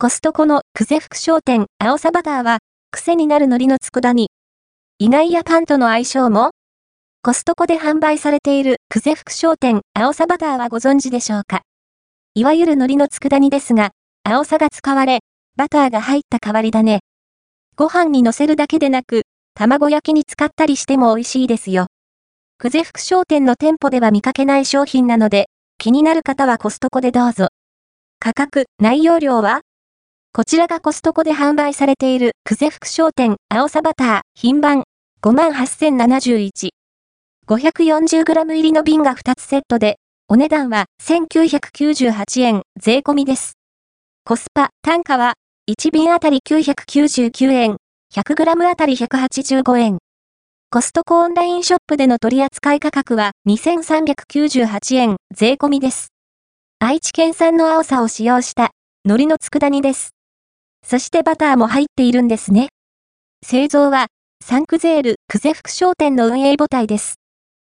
コストコの久世福商店青さバターは、癖になる海苔の佃煮。意外やパンとの相性もコストコで販売されている久世福商店青さバターはご存知でしょうかいわゆる海苔の佃煮ですが、青さが使われ、バターが入った代わりだね。ご飯に乗せるだけでなく、卵焼きに使ったりしても美味しいですよ。久世福商店の店舗では見かけない商品なので、気になる方はコストコでどうぞ。価格、内容量はこちらがコストコで販売されている、久世福商店、青さバター、品番、58,071。540g 入りの瓶が2つセットで、お値段は1998円、税込みです。コスパ、単価は、1瓶あたり999円、100g あたり185円。コストコオンラインショップでの取扱い価格は2398円、税込みです。愛知県産の青さを使用した海苔の佃煮です。そしてバターも入っているんですね。製造は、サンクゼール、クゼ福商店の運営母体です。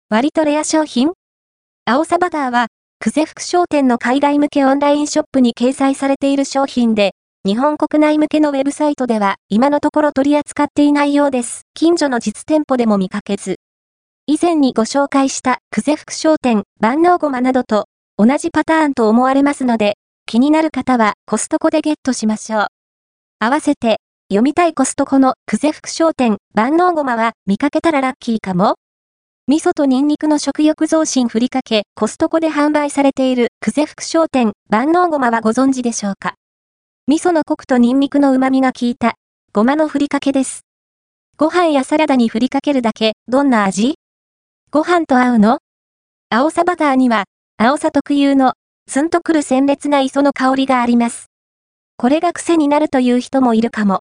割とレア商品青さバターは、クゼ福商店の海外向けオンラインショップに掲載されている商品で、日本国内向けのウェブサイトでは今のところ取り扱っていないようです。近所の実店舗でも見かけず。以前にご紹介したクゼ福商店、万能ごまなどと同じパターンと思われますので、気になる方はコストコでゲットしましょう。合わせて、読みたいコストコのクゼ福商店万能ごまは見かけたらラッキーかも味噌とニンニクの食欲増進ふりかけコストコで販売されているクゼ福商店万能ごまはご存知でしょうか？味噌のコクとニンニクの旨味が効いたごまのふりかけです。ご飯やサラダにふりかけるだけ、どんな味？ご飯と合うの？青さバターには、青さ特有の、ツンとくる鮮烈な磯の香りがあります。これが癖になるという人もいるかも。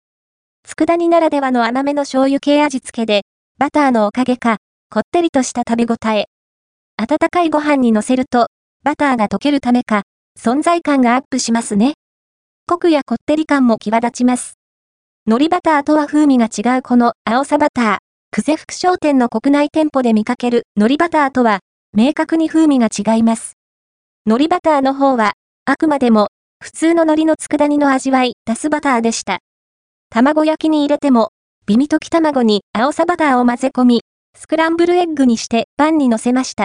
佃煮ならではの甘めの醤油系味付けで、バターのおかげか、こってりとした食べ応え。温かいご飯に乗せると、バターが溶けるためか、存在感がアップしますね。コクやこってり感も際立ちます。海苔バターとは風味が違うこの青さバター。久世福商店の国内店舗で見かける海苔バターとは、明確に風味が違います。海苔バターの方は、あくまでも普通の海苔の佃煮の味わい、ダスバターでした。卵焼きに入れても、ビミ溶き卵に青さバターを混ぜ込み、スクランブルエッグにしてパンに乗せました。